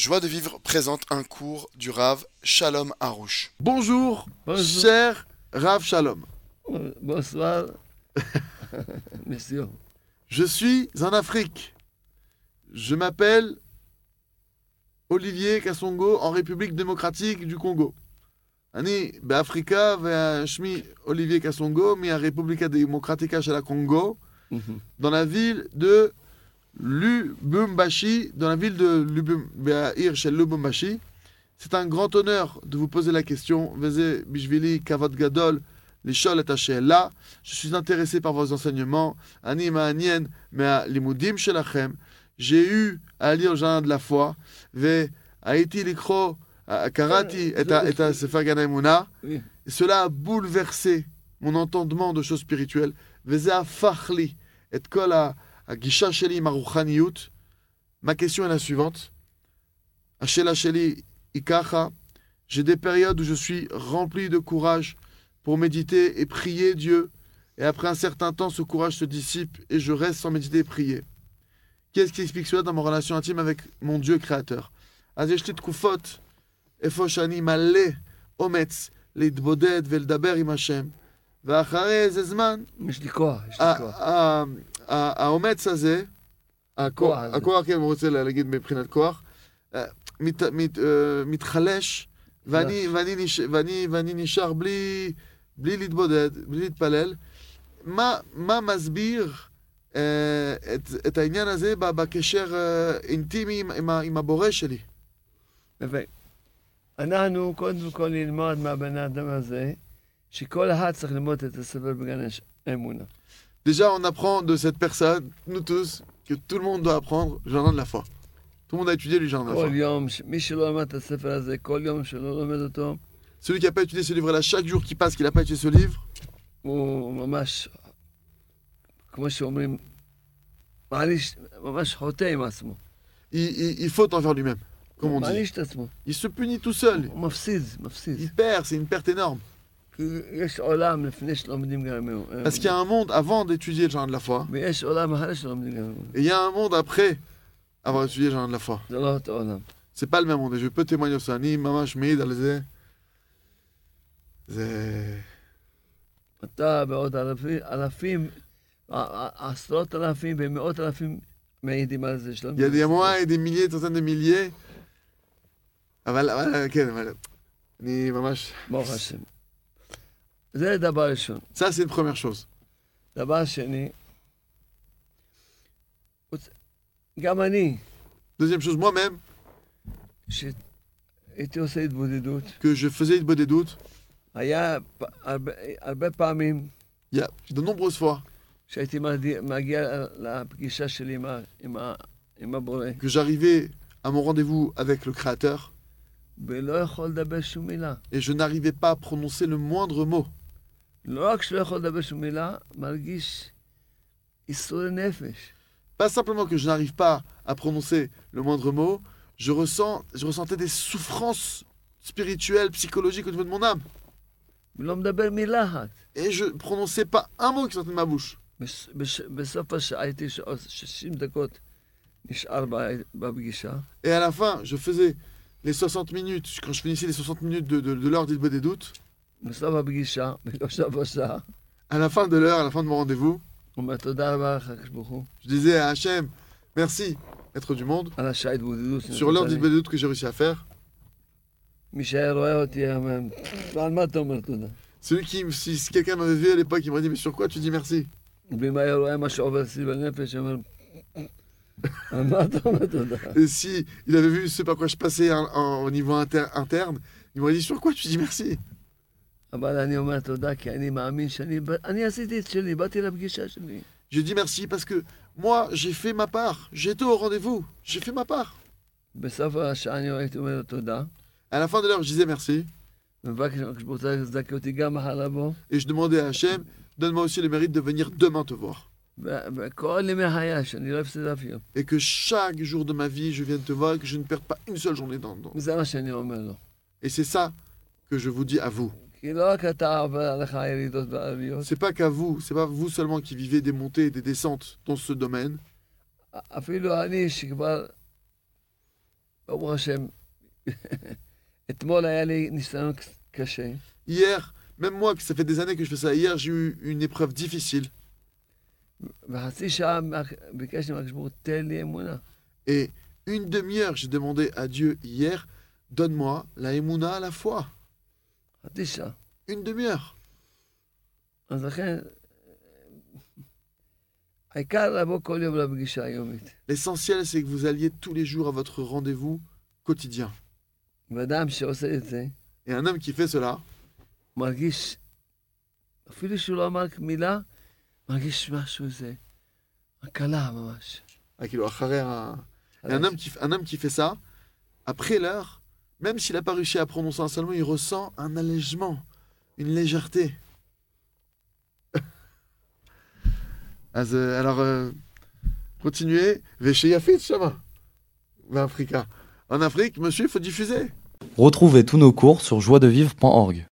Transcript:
Joie de vivre présente un cours du Rav Shalom Harouche. Bonjour, Bonjour. cher Rav Shalom. Bonsoir, monsieur. Je suis en Afrique. Je m'appelle Olivier Kassongo en République démocratique du Congo. אני באפריקה והשמי אוליביה קסונגו מהרפובליקה הדמוקרטיקה של הקונגו, dans la ville de Lubumbashi, dans la ville de Lubumbashi. C'est un grand honneur de vous poser la question. Veze Bishvili, Kavod Gadol, Lishol et là. Je suis intéressé par vos enseignements. Anima Anien, Mea Limudim Shelachem. J'ai eu à lire le jardin de la foi. Ve Haïti Likro, euh, Karati euh, et à Sefer Ganaimuna. Et cela a bouleversé mon entendement de choses spirituelles. Veze Fachli, et Kola הגישה שלי עם הרוחניות. Ma question est la suivante. השאלה שלי היא ככה, j'ai des périodes où je suis rempli de courage pour méditer et prier Dieu, et après un certain temps, ce courage se dissipe et je reste sans méditer et prier. Qu'est-ce qui explique cela dans mon relation intime avec mon Dieu créateur אז יש לי תקופות איפה שאני מלא ואחרי איזה זמן, יש לי כוח, יש לי כוח. האומץ הזה, הכוח, כן, הוא רוצה להגיד מבחינת כוח, אה, מת, מת, אה, מתחלש, ואני, חלש. ואני, נש, ואני, ואני נשאר בלי, בלי להתבודד, בלי להתפלל. מה, מה מסביר אה, את, את העניין הזה בקשר אה, אינטימי עם, עם, הבורא שלי? יפה. אנחנו קודם כל נלמוד מהבן אדם הזה, Déjà, on apprend de cette personne, nous tous, que tout le monde doit apprendre le jardin de la foi. Tout le monde a étudié le jardin de la foi. Celui qui n'a pas étudié ce livre-là, chaque jour qui passe, qu'il n'a pas étudié ce livre, il, il faut en faire lui-même, comme on dit. Il se punit tout seul. Il perd, c'est une perte énorme. כי יש עולם לפני שלומדים גם אמונה. Parce qu'il y a un monde avant d'étudier le jardin de la foi, ויש עולם אחרי שלומדים גם אמונה. et il y a un monde après avoir étudié le jardin de la foi. זה לא אותו עולם. C'est pas le même monde, et je peux témoigner sur ça. אני ממש מעיד על זה. זה... אתה ועוד אלפים, אלפים, ע- ע- עשרות אלפים ומאות אלפים מעידים על זה שלא Il y a des mois et des milliers, des centaines de milliers. אבל, אבל, כן, אבל... אני ממש... ברוך השם. זה דבר ראשון. Ça, c'est une première chose. דבר שני, רוצ- גם אני, Deuxième chose, moi-même, שהייתי עושה התבודדות, que je faisais une bonne des doutes, היה פ- הרבה, הרבה פעמים il y a de nombreuses fois שהייתי מגיע, מגיע לפגישה שלי עם, ה, עם, ה, עם הבורא, que j'arrivais à mon rendez-vous avec le Créateur ולא יכול לדבר שום מילה. et je n'arrivais pas à prononcer le moindre mot. לא רק שלא יכול לדבר שום מילה, מרגיש ייסורי נפש. Pas simplement que je n'arrive pas à prononcer le moindre mot, je, ressens, je ressentais des souffrances spirituelles, psychologiques au niveau de mon âme. ולא מדבר מילה אחת. Et je ne prononçais pas un mot qui sortait de ma bouche. בש- בש- בסוף השעה הייתי ש- 60 דקות נשאר ב- בפגישה, Et à la fin, je faisais les 60 minutes, quand je finissais les 60 minutes de, de, de l'heure d'Ilbe des doutes, À la fin de l'heure, à la fin de mon rendez-vous, je disais à Hachem, merci, être du monde, sur l'heure d'Ibadut que j'ai réussi à faire. Celui qui, si quelqu'un m'avait vu à l'époque, il m'aurait dit, mais sur quoi tu dis merci? Et si il avait vu ce par quoi je passais au niveau interne, il m'aurait dit, sur quoi tu dis merci? אבל אני אומר תודה, כי אני מאמין שאני אני עשיתי את שלי, באתי לפגישה שלי. Je dis merci parce que moi, j'ai fait ma part. J'étais au rendez-vous. J'ai fait ma part. בסוף השעה אני הייתי אומר לו תודה, À la fin de l'heure, je disais merci. ומבקש מהקדוש ברוך הוא לזכה אותי גם מחר לבוא, Et je demandais à Hachem, donne-moi aussi le mérite de venir demain te voir. ו- וכל ימי חיי, שאני לא אפסיד אף יום. Et que chaque jour de ma vie, je vienne te voir et que je ne perde pas une seule journée dans dedans. וזה מה שאני אומר לו. Et c'est ça que je vous dis à vous. כי לא רק אתה עובר עליך הירידות והעליות, C'est pas qu'à vous, c'est pas vous seulement qui vivez des montées et des descentes dans ce domaine. אפילו אני שכבר ברוך השם, אתמול היה לי ניסיון קשה. Hier, même moi, que ça fait des années que je fais ça, hier j'ai eu une épreuve difficile. וחצי שעה ביקשתי מהקדוש ברוך הוא, תן לי אמונה. Et une demi-heure, j'ai demandé à Dieu hier, donne-moi la émouna à la foi. חצי שעה. Une demi-heure. אז לכן, העיקר לבוא כל יום לפגישה היומית. L'essentiel, c'est que vous alliez tous les jours à votre rendez-vous quotidien. ואדם שעושה את זה, Et un homme qui fait cela, מרגיש, אפילו שהוא לא אמר מילה, מרגיש משהו זה, הקלה ממש. ah, כאילו, אחרי ה- Et un homme, qui, un homme qui fait ça, après l'heure, même s'il n'a pas réussi à prononcer un seul mot, il ressent un allègement, une légèreté. Euh, alors, euh, continuez. Véché Yafit, Shama. Afrique, en Afrique, monsieur, il faut diffuser. Retrouvez tous nos cours sur joiedevivre.org.